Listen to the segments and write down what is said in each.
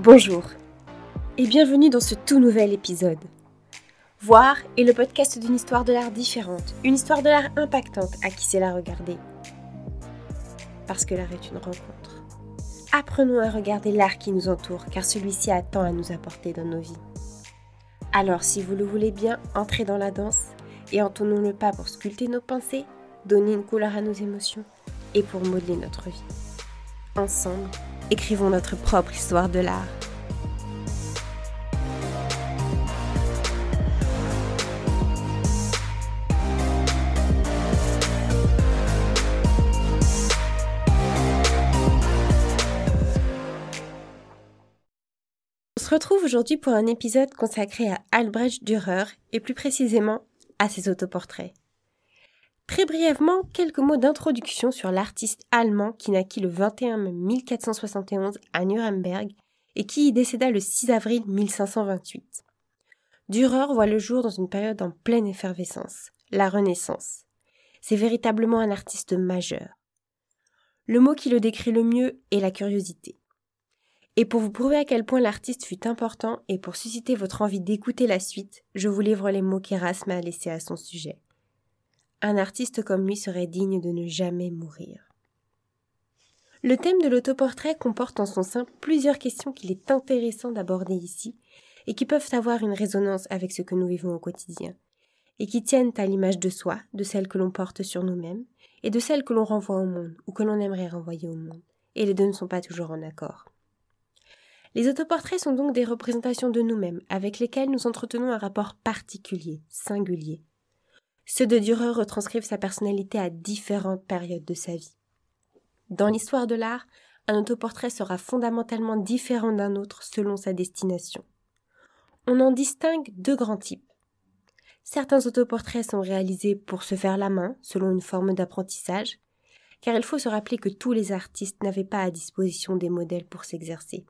Bonjour et bienvenue dans ce tout nouvel épisode. Voir est le podcast d'une histoire de l'art différente, une histoire de l'art impactante à qui sait la regarder. Parce que l'art est une rencontre. Apprenons à regarder l'art qui nous entoure car celui-ci a tant à nous apporter dans nos vies. Alors si vous le voulez bien, entrez dans la danse et entonnons le pas pour sculpter nos pensées, donner une couleur à nos émotions et pour modeler notre vie. Ensemble, écrivons notre propre histoire de l'art. On se retrouve aujourd'hui pour un épisode consacré à Albrecht Dürer et plus précisément à ses autoportraits. Très brièvement, quelques mots d'introduction sur l'artiste allemand qui naquit le 21 mai 1471 à Nuremberg et qui y décéda le 6 avril 1528. Dürer voit le jour dans une période en pleine effervescence, la Renaissance. C'est véritablement un artiste majeur. Le mot qui le décrit le mieux est la curiosité. Et pour vous prouver à quel point l'artiste fut important et pour susciter votre envie d'écouter la suite, je vous livre les mots qu'Erasme a laissés à son sujet. Un artiste comme lui serait digne de ne jamais mourir. Le thème de l'autoportrait comporte en son sein plusieurs questions qu'il est intéressant d'aborder ici et qui peuvent avoir une résonance avec ce que nous vivons au quotidien, et qui tiennent à l'image de soi, de celle que l'on porte sur nous-mêmes, et de celle que l'on renvoie au monde ou que l'on aimerait renvoyer au monde, et les deux ne sont pas toujours en accord. Les autoportraits sont donc des représentations de nous-mêmes avec lesquelles nous entretenons un rapport particulier, singulier, ceux de Dürer retranscrivent sa personnalité à différentes périodes de sa vie. Dans l'histoire de l'art, un autoportrait sera fondamentalement différent d'un autre selon sa destination. On en distingue deux grands types. Certains autoportraits sont réalisés pour se faire la main, selon une forme d'apprentissage, car il faut se rappeler que tous les artistes n'avaient pas à disposition des modèles pour s'exercer.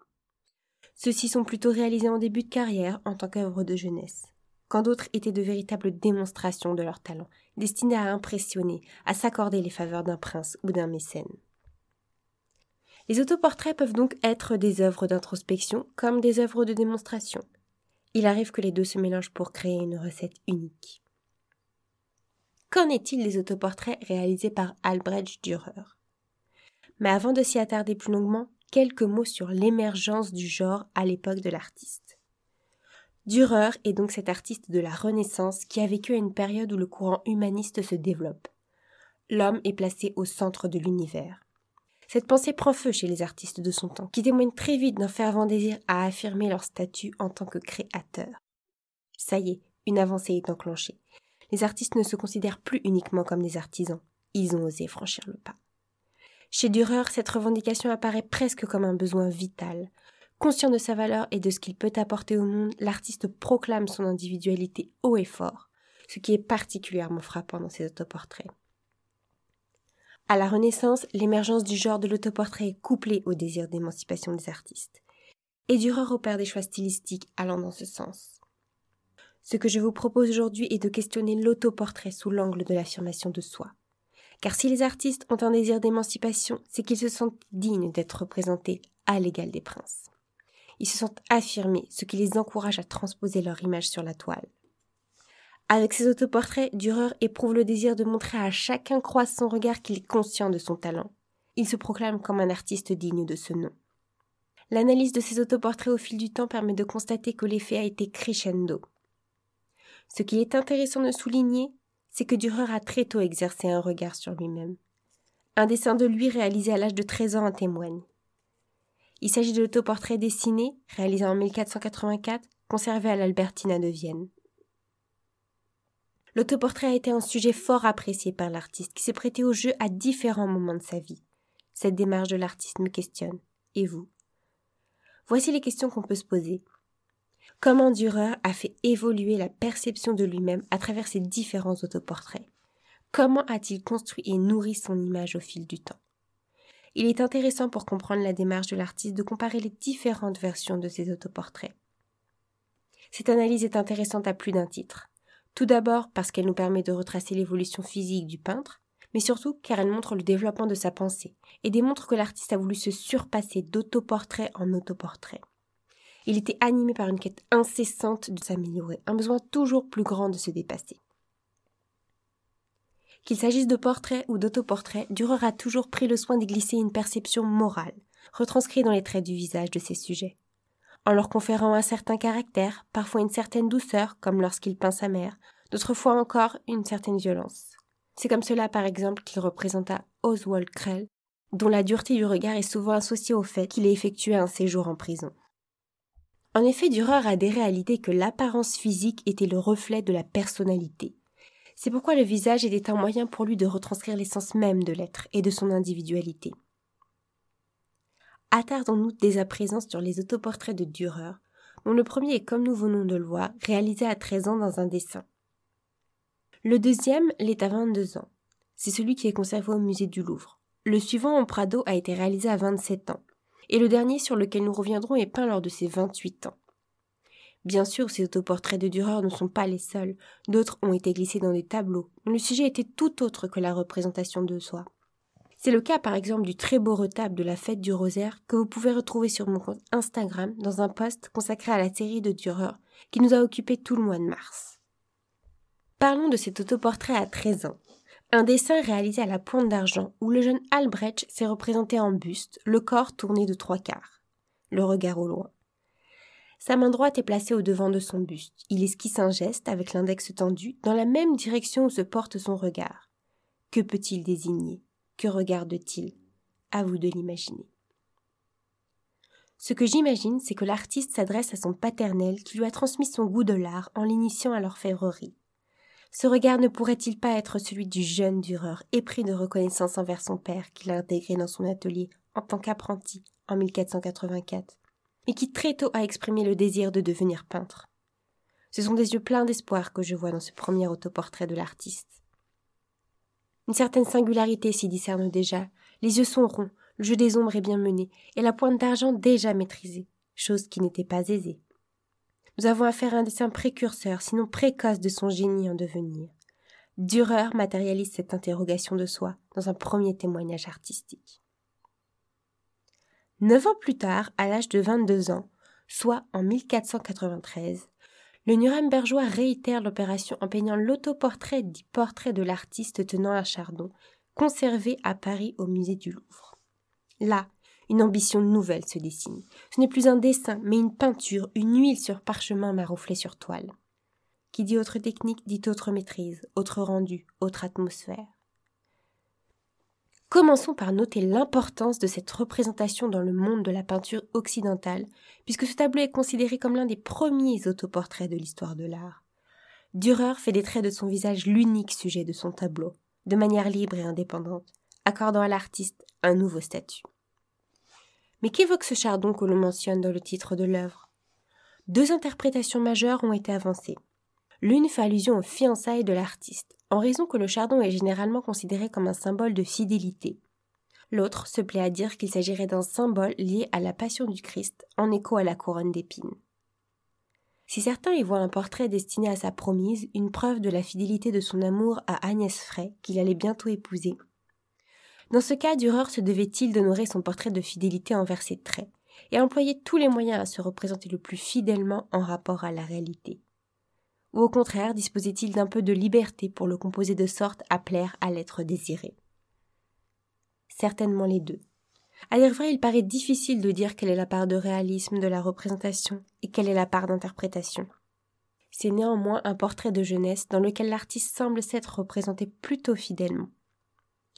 Ceux-ci sont plutôt réalisés en début de carrière en tant qu'œuvre de jeunesse quand d'autres étaient de véritables démonstrations de leur talent, destinées à impressionner, à s'accorder les faveurs d'un prince ou d'un mécène. Les autoportraits peuvent donc être des œuvres d'introspection comme des œuvres de démonstration. Il arrive que les deux se mélangent pour créer une recette unique. Qu'en est-il des autoportraits réalisés par Albrecht Dürer? Mais avant de s'y attarder plus longuement, quelques mots sur l'émergence du genre à l'époque de l'artiste. Dürer est donc cet artiste de la Renaissance qui a vécu à une période où le courant humaniste se développe. L'homme est placé au centre de l'univers. Cette pensée prend feu chez les artistes de son temps, qui témoignent très vite d'un fervent désir à affirmer leur statut en tant que créateurs. Ça y est, une avancée est enclenchée. Les artistes ne se considèrent plus uniquement comme des artisans, ils ont osé franchir le pas. Chez Dürer, cette revendication apparaît presque comme un besoin vital, Conscient de sa valeur et de ce qu'il peut apporter au monde, l'artiste proclame son individualité haut et fort, ce qui est particulièrement frappant dans ses autoportraits. À la Renaissance, l'émergence du genre de l'autoportrait est couplée au désir d'émancipation des artistes. Et Dürer opère des choix stylistiques allant dans ce sens. Ce que je vous propose aujourd'hui est de questionner l'autoportrait sous l'angle de l'affirmation de soi. Car si les artistes ont un désir d'émancipation, c'est qu'ils se sentent dignes d'être représentés à l'égal des princes. Ils se sentent affirmés, ce qui les encourage à transposer leur image sur la toile. Avec ses autoportraits, Dürer éprouve le désir de montrer à chacun croise son regard qu'il est conscient de son talent. Il se proclame comme un artiste digne de ce nom. L'analyse de ses autoportraits au fil du temps permet de constater que l'effet a été crescendo. Ce qu'il est intéressant de souligner, c'est que Dürer a très tôt exercé un regard sur lui-même. Un dessin de lui réalisé à l'âge de 13 ans en témoigne. Il s'agit de l'autoportrait dessiné, réalisé en 1484, conservé à l'Albertina de Vienne. L'autoportrait a été un sujet fort apprécié par l'artiste, qui s'est prêté au jeu à différents moments de sa vie. Cette démarche de l'artiste me questionne. Et vous? Voici les questions qu'on peut se poser. Comment Dürer a fait évoluer la perception de lui-même à travers ses différents autoportraits Comment a-t-il construit et nourri son image au fil du temps? Il est intéressant pour comprendre la démarche de l'artiste de comparer les différentes versions de ses autoportraits. Cette analyse est intéressante à plus d'un titre. Tout d'abord parce qu'elle nous permet de retracer l'évolution physique du peintre, mais surtout car elle montre le développement de sa pensée et démontre que l'artiste a voulu se surpasser d'autoportrait en autoportrait. Il était animé par une quête incessante de s'améliorer, un besoin toujours plus grand de se dépasser. Qu'il s'agisse de portraits ou d'autoportraits, Dürer a toujours pris le soin d'y glisser une perception morale, retranscrite dans les traits du visage de ses sujets. En leur conférant un certain caractère, parfois une certaine douceur, comme lorsqu'il peint sa mère, d'autres fois encore une certaine violence. C'est comme cela, par exemple, qu'il représenta Oswald Krell, dont la dureté du regard est souvent associée au fait qu'il ait effectué un séjour en prison. En effet, Dürer adhérait à l'idée que l'apparence physique était le reflet de la personnalité. C'est pourquoi le visage était un moyen pour lui de retranscrire l'essence même de l'être et de son individualité. Attardons-nous dès à présent sur les autoportraits de Dürer, dont le premier est, comme nous venons de le voir, réalisé à 13 ans dans un dessin. Le deuxième l'est à 22 ans. C'est celui qui est conservé au musée du Louvre. Le suivant en Prado a été réalisé à 27 ans. Et le dernier sur lequel nous reviendrons est peint lors de ses 28 ans. Bien sûr, ces autoportraits de Dürer ne sont pas les seuls. D'autres ont été glissés dans des tableaux, dont le sujet était tout autre que la représentation de soi. C'est le cas par exemple du très beau retable de la fête du rosaire que vous pouvez retrouver sur mon compte Instagram dans un post consacré à la série de Dürer qui nous a occupé tout le mois de mars. Parlons de cet autoportrait à 13 ans. Un dessin réalisé à la pointe d'argent où le jeune Albrecht s'est représenté en buste, le corps tourné de trois quarts, le regard au loin. Sa main droite est placée au devant de son buste. Il esquisse un geste avec l'index tendu dans la même direction où se porte son regard. Que peut-il désigner? Que regarde-t-il? À vous de l'imaginer. Ce que j'imagine, c'est que l'artiste s'adresse à son paternel qui lui a transmis son goût de l'art en l'initiant à l'orfèvrerie. Ce regard ne pourrait-il pas être celui du jeune Dürer, épris de reconnaissance envers son père qu'il a intégré dans son atelier en tant qu'apprenti en 1484, et qui très tôt a exprimé le désir de devenir peintre. Ce sont des yeux pleins d'espoir que je vois dans ce premier autoportrait de l'artiste. Une certaine singularité s'y discerne déjà. Les yeux sont ronds, le jeu des ombres est bien mené, et la pointe d'argent déjà maîtrisée, chose qui n'était pas aisée. Nous avons affaire à un dessin précurseur, sinon précoce de son génie en devenir. Dürer matérialise cette interrogation de soi dans un premier témoignage artistique. Neuf ans plus tard, à l'âge de 22 ans, soit en 1493, le Nurembergeois réitère l'opération en peignant l'autoportrait dit portrait de l'artiste tenant un chardon, conservé à Paris au musée du Louvre. Là, une ambition nouvelle se dessine. Ce n'est plus un dessin, mais une peinture, une huile sur parchemin marouflée sur toile. Qui dit autre technique dit autre maîtrise, autre rendu, autre atmosphère. Commençons par noter l'importance de cette représentation dans le monde de la peinture occidentale, puisque ce tableau est considéré comme l'un des premiers autoportraits de l'histoire de l'art. Dürer fait des traits de son visage l'unique sujet de son tableau, de manière libre et indépendante, accordant à l'artiste un nouveau statut. Mais qu'évoque ce chardon que l'on mentionne dans le titre de l'œuvre? Deux interprétations majeures ont été avancées. L'une fait allusion aux fiançailles de l'artiste, en raison que le chardon est généralement considéré comme un symbole de fidélité. L'autre se plaît à dire qu'il s'agirait d'un symbole lié à la passion du Christ, en écho à la couronne d'épines. Si certains y voient un portrait destiné à sa promise, une preuve de la fidélité de son amour à Agnès Frey, qu'il allait bientôt épouser, dans ce cas, Dürer se devait-il d'honorer son portrait de fidélité envers ses traits, et employer tous les moyens à se représenter le plus fidèlement en rapport à la réalité? Ou au contraire, disposait-il d'un peu de liberté pour le composer de sorte à plaire à l'être désiré? Certainement les deux. À dire vrai, il paraît difficile de dire quelle est la part de réalisme de la représentation et quelle est la part d'interprétation. C'est néanmoins un portrait de jeunesse dans lequel l'artiste semble s'être représenté plutôt fidèlement.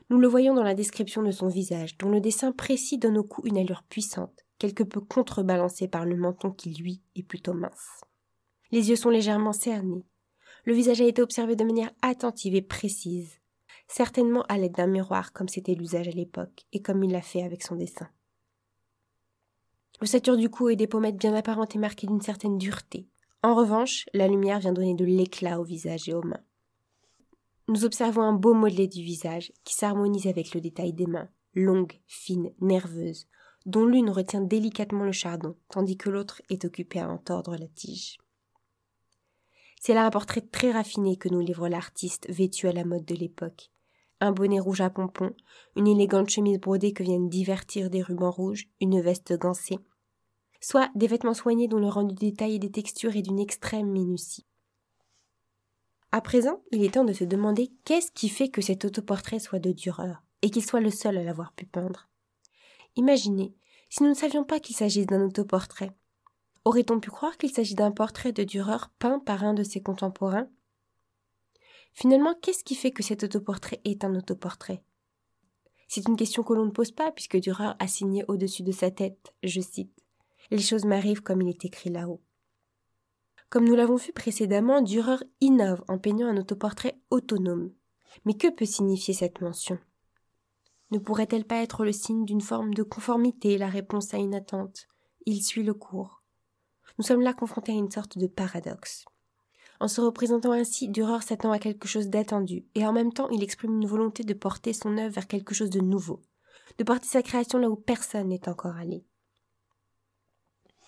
Nous le voyons dans la description de son visage, dont le dessin précis donne au cou une allure puissante, quelque peu contrebalancée par le menton qui, lui, est plutôt mince. Les yeux sont légèrement cernés. Le visage a été observé de manière attentive et précise, certainement à l'aide d'un miroir comme c'était l'usage à l'époque, et comme il l'a fait avec son dessin. L'ossature du cou et des pommettes bien apparentes est marquée d'une certaine dureté. En revanche, la lumière vient donner de l'éclat au visage et aux mains nous observons un beau modelé du visage qui s'harmonise avec le détail des mains, longues, fines, nerveuses, dont l'une retient délicatement le chardon, tandis que l'autre est occupée à en tordre la tige. C'est là un portrait très raffiné que nous livre l'artiste vêtu à la mode de l'époque. Un bonnet rouge à pompons, une élégante chemise brodée que viennent divertir des rubans rouges, une veste gancée. soit des vêtements soignés dont le rendu détail et des textures est d'une extrême minutie. À présent, il est temps de se demander qu'est-ce qui fait que cet autoportrait soit de Dürer, et qu'il soit le seul à l'avoir pu peindre. Imaginez, si nous ne savions pas qu'il s'agit d'un autoportrait, aurait-on pu croire qu'il s'agit d'un portrait de Dürer peint par un de ses contemporains? Finalement, qu'est-ce qui fait que cet autoportrait est un autoportrait? C'est une question que l'on ne pose pas, puisque Dürer a signé au-dessus de sa tête, je cite, Les choses m'arrivent comme il est écrit là-haut. Comme nous l'avons vu précédemment, Dürer innove en peignant un autoportrait autonome. Mais que peut signifier cette mention? Ne pourrait-elle pas être le signe d'une forme de conformité, la réponse à une attente Il suit le cours. Nous sommes là confrontés à une sorte de paradoxe. En se représentant ainsi, Dürer s'attend à quelque chose d'attendu, et en même temps il exprime une volonté de porter son œuvre vers quelque chose de nouveau, de porter sa création là où personne n'est encore allé.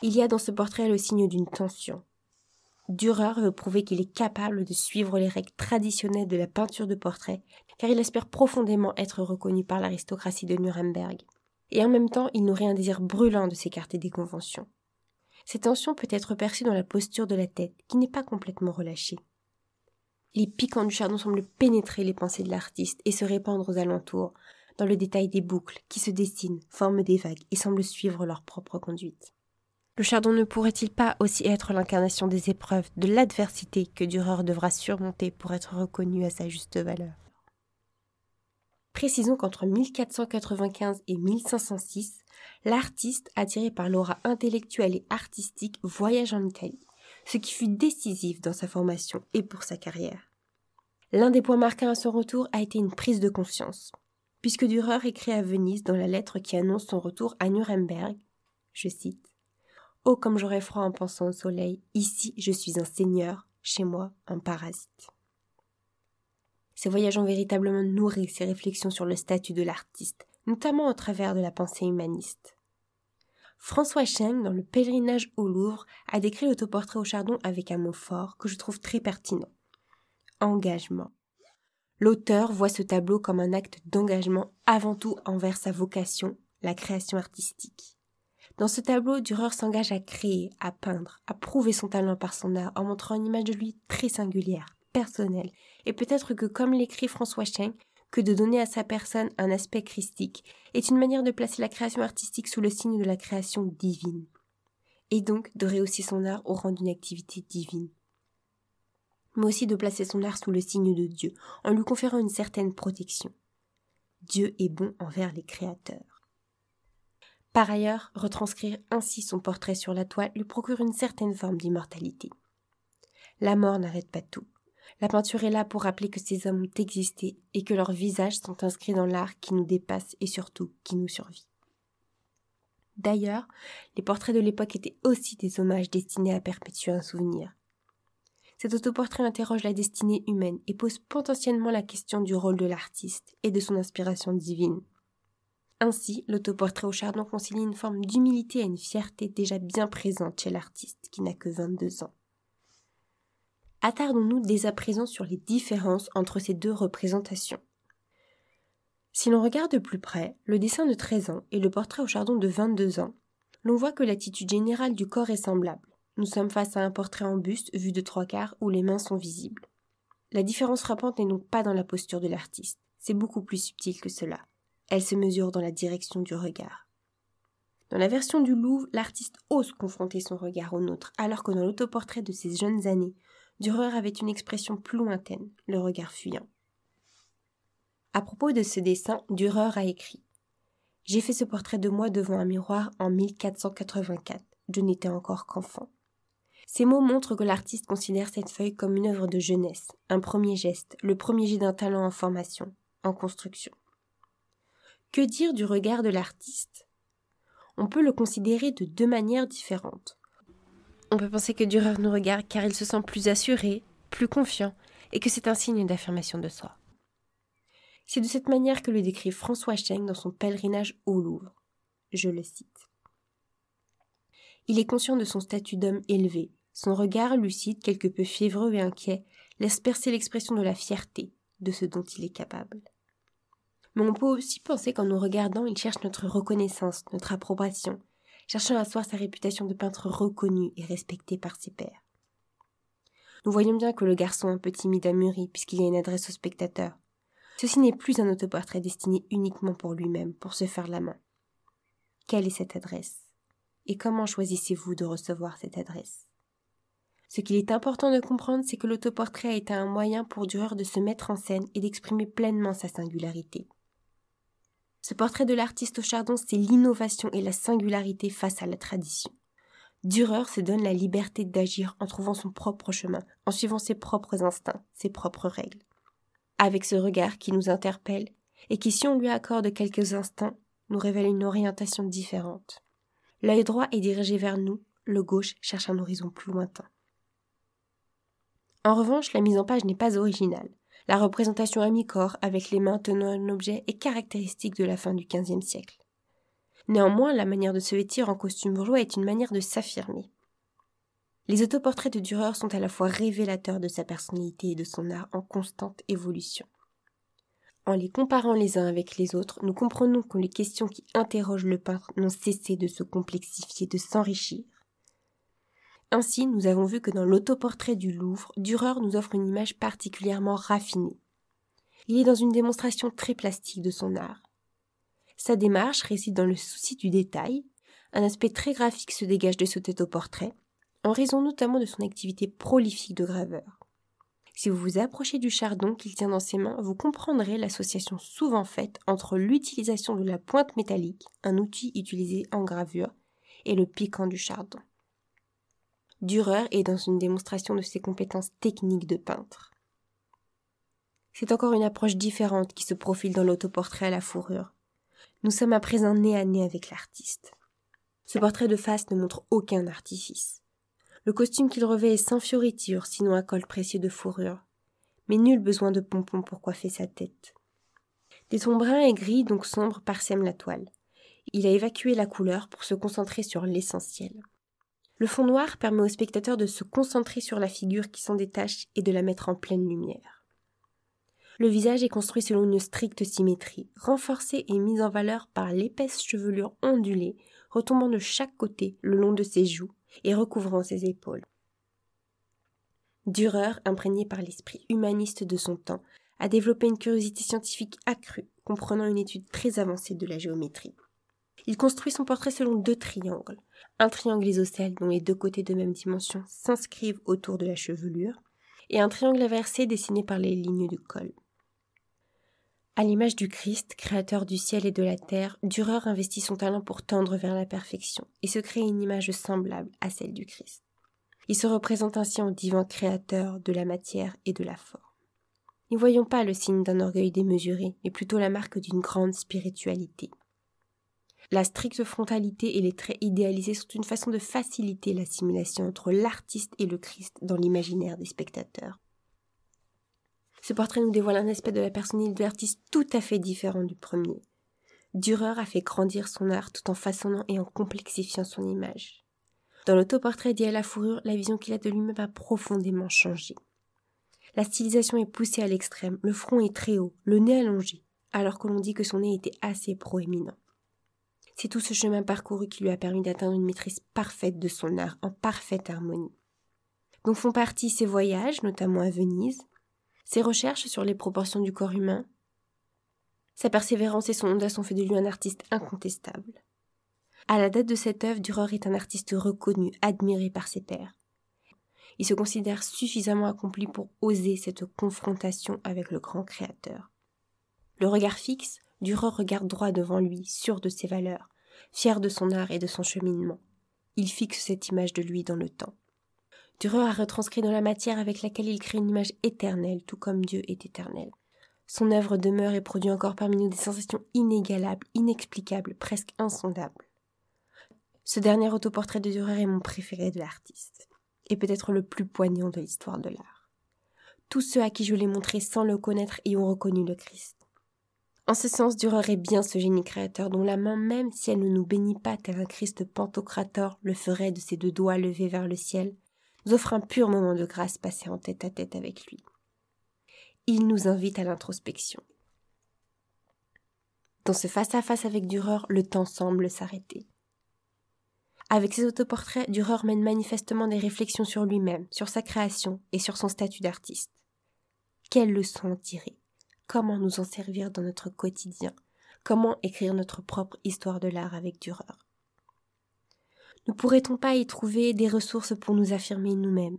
Il y a dans ce portrait le signe d'une tension, Dürer veut prouver qu'il est capable de suivre les règles traditionnelles de la peinture de portrait, car il espère profondément être reconnu par l'aristocratie de Nuremberg. Et en même temps, il nourrit un désir brûlant de s'écarter des conventions. Cette tension peut être perçue dans la posture de la tête, qui n'est pas complètement relâchée. Les piquants du chardon semblent pénétrer les pensées de l'artiste et se répandre aux alentours, dans le détail des boucles qui se dessinent, forment des vagues et semblent suivre leur propre conduite. Le chardon ne pourrait-il pas aussi être l'incarnation des épreuves, de l'adversité que Dürer devra surmonter pour être reconnu à sa juste valeur? Précisons qu'entre 1495 et 1506, l'artiste, attiré par l'aura intellectuelle et artistique, voyage en Italie, ce qui fut décisif dans sa formation et pour sa carrière. L'un des points marquants à son retour a été une prise de conscience, puisque Dürer écrit à Venise dans la lettre qui annonce son retour à Nuremberg, je cite Oh, comme j'aurais froid en pensant au soleil. Ici, je suis un seigneur, chez moi, un parasite. Ces voyages ont véritablement nourri ses réflexions sur le statut de l'artiste, notamment au travers de la pensée humaniste. François Cheng, dans le pèlerinage au Louvre, a décrit l'autoportrait au chardon avec un mot fort que je trouve très pertinent. Engagement. L'auteur voit ce tableau comme un acte d'engagement avant tout envers sa vocation, la création artistique. Dans ce tableau, Dürer s'engage à créer, à peindre, à prouver son talent par son art en montrant une image de lui très singulière, personnelle, et peut-être que, comme l'écrit François Schenck, que de donner à sa personne un aspect christique est une manière de placer la création artistique sous le signe de la création divine, et donc de rehausser son art au rang d'une activité divine mais aussi de placer son art sous le signe de Dieu, en lui conférant une certaine protection. Dieu est bon envers les créateurs. Par ailleurs, retranscrire ainsi son portrait sur la toile lui procure une certaine forme d'immortalité. La mort n'arrête pas tout. La peinture est là pour rappeler que ces hommes ont existé et que leurs visages sont inscrits dans l'art qui nous dépasse et surtout qui nous survit. D'ailleurs, les portraits de l'époque étaient aussi des hommages destinés à perpétuer un souvenir. Cet autoportrait interroge la destinée humaine et pose potentiellement la question du rôle de l'artiste et de son inspiration divine. Ainsi, l'autoportrait au chardon concilie une forme d'humilité et une fierté déjà bien présente chez l'artiste qui n'a que 22 ans. Attardons-nous dès à présent sur les différences entre ces deux représentations. Si l'on regarde de plus près le dessin de 13 ans et le portrait au chardon de 22 ans, l'on voit que l'attitude générale du corps est semblable. Nous sommes face à un portrait en buste vu de trois quarts où les mains sont visibles. La différence frappante n'est donc pas dans la posture de l'artiste, c'est beaucoup plus subtil que cela. Elle se mesure dans la direction du regard. Dans la version du Louvre, l'artiste ose confronter son regard au nôtre, alors que dans l'autoportrait de ses jeunes années, Dürer avait une expression plus lointaine, le regard fuyant. À propos de ce dessin, Dürer a écrit J'ai fait ce portrait de moi devant un miroir en 1484. Je n'étais encore qu'enfant. Ces mots montrent que l'artiste considère cette feuille comme une œuvre de jeunesse, un premier geste, le premier jet d'un talent en formation, en construction. Que dire du regard de l'artiste? On peut le considérer de deux manières différentes. On peut penser que Dürer nous regarde car il se sent plus assuré, plus confiant, et que c'est un signe d'affirmation de soi. C'est de cette manière que le décrit François Cheng dans son pèlerinage au Louvre. Je le cite. Il est conscient de son statut d'homme élevé. Son regard lucide, quelque peu fiévreux et inquiet, laisse percer l'expression de la fierté de ce dont il est capable mais on peut aussi penser qu'en nous regardant, il cherche notre reconnaissance, notre approbation, cherchant à asseoir sa réputation de peintre reconnu et respecté par ses pairs. Nous voyons bien que le garçon un peu timide a mûri puisqu'il y a une adresse au spectateur. Ceci n'est plus un autoportrait destiné uniquement pour lui-même, pour se faire la main. Quelle est cette adresse? Et comment choisissez-vous de recevoir cette adresse? Ce qu'il est important de comprendre, c'est que l'autoportrait a été un moyen pour Dürer de se mettre en scène et d'exprimer pleinement sa singularité. Ce portrait de l'artiste au chardon, c'est l'innovation et la singularité face à la tradition. Dürer se donne la liberté d'agir en trouvant son propre chemin, en suivant ses propres instincts, ses propres règles. Avec ce regard qui nous interpelle, et qui, si on lui accorde quelques instants, nous révèle une orientation différente. L'œil droit est dirigé vers nous, le gauche cherche un horizon plus lointain. En revanche, la mise en page n'est pas originale. La représentation à mi-corps avec les mains tenant un objet est caractéristique de la fin du XVe siècle. Néanmoins, la manière de se vêtir en costume bourgeois est une manière de s'affirmer. Les autoportraits de Dürer sont à la fois révélateurs de sa personnalité et de son art en constante évolution. En les comparant les uns avec les autres, nous comprenons que les questions qui interrogent le peintre n'ont cessé de se complexifier, de s'enrichir. Ainsi, nous avons vu que dans l'autoportrait du Louvre, Dürer nous offre une image particulièrement raffinée. Il est dans une démonstration très plastique de son art. Sa démarche réside dans le souci du détail, un aspect très graphique se dégage de cet autoportrait, en raison notamment de son activité prolifique de graveur. Si vous vous approchez du chardon qu'il tient dans ses mains, vous comprendrez l'association souvent faite entre l'utilisation de la pointe métallique, un outil utilisé en gravure, et le piquant du chardon. Dürer est dans une démonstration de ses compétences techniques de peintre. C'est encore une approche différente qui se profile dans l'autoportrait à la fourrure. Nous sommes à présent nez à nez avec l'artiste. Ce portrait de face ne montre aucun artifice. Le costume qu'il revêt est sans fioriture, sinon un col précieux de fourrure. Mais nul besoin de pompons pour coiffer sa tête. Des tons bruns et gris, donc sombres, parsèment la toile. Il a évacué la couleur pour se concentrer sur l'essentiel. Le fond noir permet au spectateur de se concentrer sur la figure qui s'en détache et de la mettre en pleine lumière. Le visage est construit selon une stricte symétrie, renforcée et mise en valeur par l'épaisse chevelure ondulée retombant de chaque côté le long de ses joues et recouvrant ses épaules. Dürer, imprégné par l'esprit humaniste de son temps, a développé une curiosité scientifique accrue, comprenant une étude très avancée de la géométrie. Il construit son portrait selon deux triangles. Un triangle isocèle dont les deux côtés de même dimension s'inscrivent autour de la chevelure, et un triangle inversé dessiné par les lignes du col. À l'image du Christ, créateur du ciel et de la terre, Dürer investit son talent pour tendre vers la perfection et se crée une image semblable à celle du Christ. Il se représente ainsi en divin créateur de la matière et de la forme. N'y voyons pas le signe d'un orgueil démesuré, mais plutôt la marque d'une grande spiritualité. La stricte frontalité et les traits idéalisés sont une façon de faciliter l'assimilation entre l'artiste et le Christ dans l'imaginaire des spectateurs. Ce portrait nous dévoile un aspect de la personnalité de l'artiste tout à fait différent du premier. Dürer a fait grandir son art tout en façonnant et en complexifiant son image. Dans l'autoportrait dit à la fourrure, la vision qu'il a de lui-même a profondément changé. La stylisation est poussée à l'extrême, le front est très haut, le nez allongé, alors que l'on dit que son nez était assez proéminent. C'est tout ce chemin parcouru qui lui a permis d'atteindre une maîtrise parfaite de son art, en parfaite harmonie. Dont font partie ses voyages, notamment à Venise, ses recherches sur les proportions du corps humain, sa persévérance et son audace ont fait de lui un artiste incontestable. À la date de cette œuvre, Dürer est un artiste reconnu, admiré par ses pairs. Il se considère suffisamment accompli pour oser cette confrontation avec le grand créateur. Le regard fixe, Dürer regarde droit devant lui, sûr de ses valeurs, fier de son art et de son cheminement. Il fixe cette image de lui dans le temps. Dürer a retranscrit dans la matière avec laquelle il crée une image éternelle, tout comme Dieu est éternel. Son œuvre demeure et produit encore parmi nous des sensations inégalables, inexplicables, presque insondables. Ce dernier autoportrait de Dürer est mon préféré de l'artiste, et peut-être le plus poignant de l'histoire de l'art. Tous ceux à qui je l'ai montré sans le connaître y ont reconnu le Christ. En ce sens, Dürer est bien ce génie créateur dont la main, même si elle ne nous bénit pas tel un Christ pantocrator le ferait de ses deux doigts levés vers le ciel, nous offre un pur moment de grâce passé en tête à tête avec lui. Il nous invite à l'introspection. Dans ce face-à-face avec Dürer, le temps semble s'arrêter. Avec ses autoportraits, Dürer mène manifestement des réflexions sur lui-même, sur sa création et sur son statut d'artiste. Quelles leçons en tirer? Comment nous en servir dans notre quotidien? Comment écrire notre propre histoire de l'art avec Dürer Ne pourrait-on pas y trouver des ressources pour nous affirmer nous-mêmes?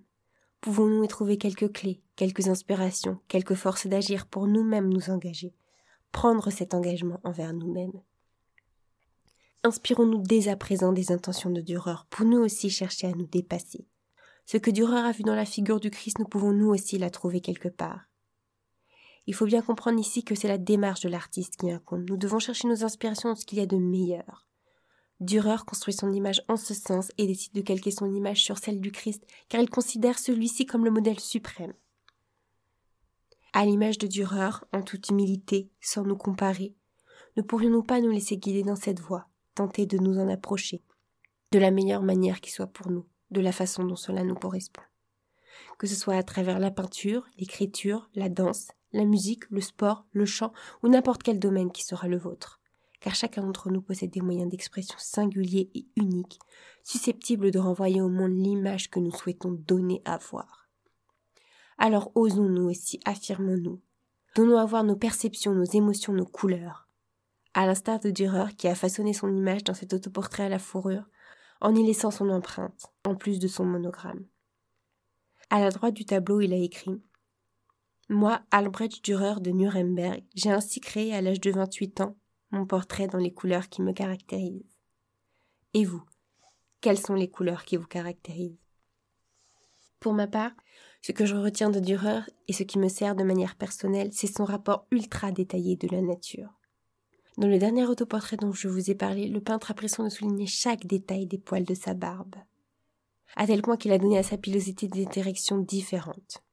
Pouvons-nous y trouver quelques clés, quelques inspirations, quelques forces d'agir pour nous-mêmes nous engager Prendre cet engagement envers nous-mêmes? Inspirons-nous dès à présent des intentions de Dürer pour nous aussi chercher à nous dépasser. Ce que Dürer a vu dans la figure du Christ, nous pouvons nous aussi la trouver quelque part. Il faut bien comprendre ici que c'est la démarche de l'artiste qui compte. Nous devons chercher nos inspirations dans ce qu'il y a de meilleur. Dürer construit son image en ce sens et décide de calquer son image sur celle du Christ, car il considère celui-ci comme le modèle suprême. À l'image de Dürer, en toute humilité, sans nous comparer, ne pourrions-nous pas nous laisser guider dans cette voie, tenter de nous en approcher, de la meilleure manière qui soit pour nous, de la façon dont cela nous correspond? Que ce soit à travers la peinture, l'écriture, la danse, la musique, le sport, le chant ou n'importe quel domaine qui sera le vôtre. Car chacun d'entre nous possède des moyens d'expression singuliers et uniques, susceptibles de renvoyer au monde l'image que nous souhaitons donner à voir. Alors osons-nous aussi, affirmons-nous. Donnons à voir nos perceptions, nos émotions, nos couleurs. À l'instar de Dürer qui a façonné son image dans cet autoportrait à la fourrure, en y laissant son empreinte, en plus de son monogramme. À la droite du tableau, il a écrit Moi, Albrecht Dürer de Nuremberg, j'ai ainsi créé à l'âge de 28 ans mon portrait dans les couleurs qui me caractérisent. Et vous, quelles sont les couleurs qui vous caractérisent? Pour ma part, ce que je retiens de Dürer et ce qui me sert de manière personnelle, c'est son rapport ultra détaillé de la nature. Dans le dernier autoportrait dont je vous ai parlé, le peintre a pris soin de souligner chaque détail des poils de sa barbe à tel point qu'il a donné à sa pilosité des directions différentes.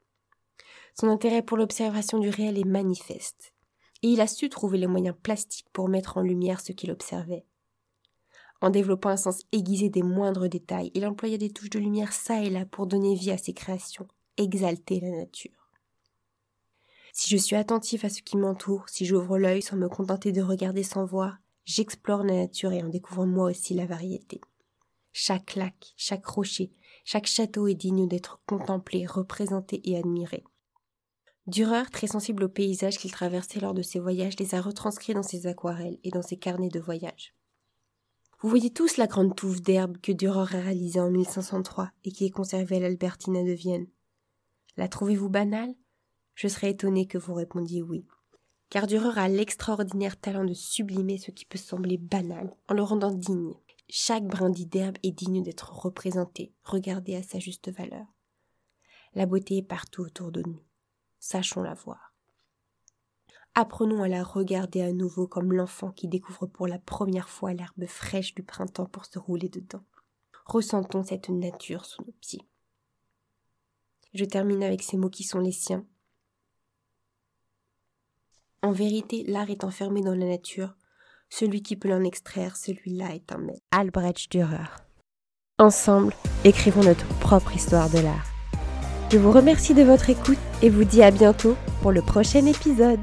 Son intérêt pour l'observation du réel est manifeste, et il a su trouver les moyens plastiques pour mettre en lumière ce qu'il observait. En développant un sens aiguisé des moindres détails, il employa des touches de lumière çà et là pour donner vie à ses créations, exalter la nature. Si je suis attentif à ce qui m'entoure, si j'ouvre l'œil sans me contenter de regarder sans voir, j'explore la nature et en découvre moi aussi la variété. Chaque lac, chaque rocher, chaque château est digne d'être contemplé, représenté et admiré. Dürer, très sensible aux paysages qu'il traversait lors de ses voyages, les a retranscrits dans ses aquarelles et dans ses carnets de voyage. Vous voyez tous la grande touffe d'herbe que Dürer a réalisée en 1503 et qui est conservée à l'Albertina de Vienne. La trouvez-vous banale? Je serais étonné que vous répondiez oui. Car Dürer a l'extraordinaire talent de sublimer ce qui peut sembler banal en le rendant digne. Chaque brindille d'herbe est digne d'être représenté, regardé à sa juste valeur. La beauté est partout autour de nous. Sachons la voir. Apprenons à la regarder à nouveau comme l'enfant qui découvre pour la première fois l'herbe fraîche du printemps pour se rouler dedans. Ressentons cette nature sous nos pieds. Je termine avec ces mots qui sont les siens. En vérité, l'art est enfermé dans la nature, celui qui peut l'en extraire, celui-là est un maître. Albrecht Dürer. Ensemble, écrivons notre propre histoire de l'art. Je vous remercie de votre écoute et vous dis à bientôt pour le prochain épisode.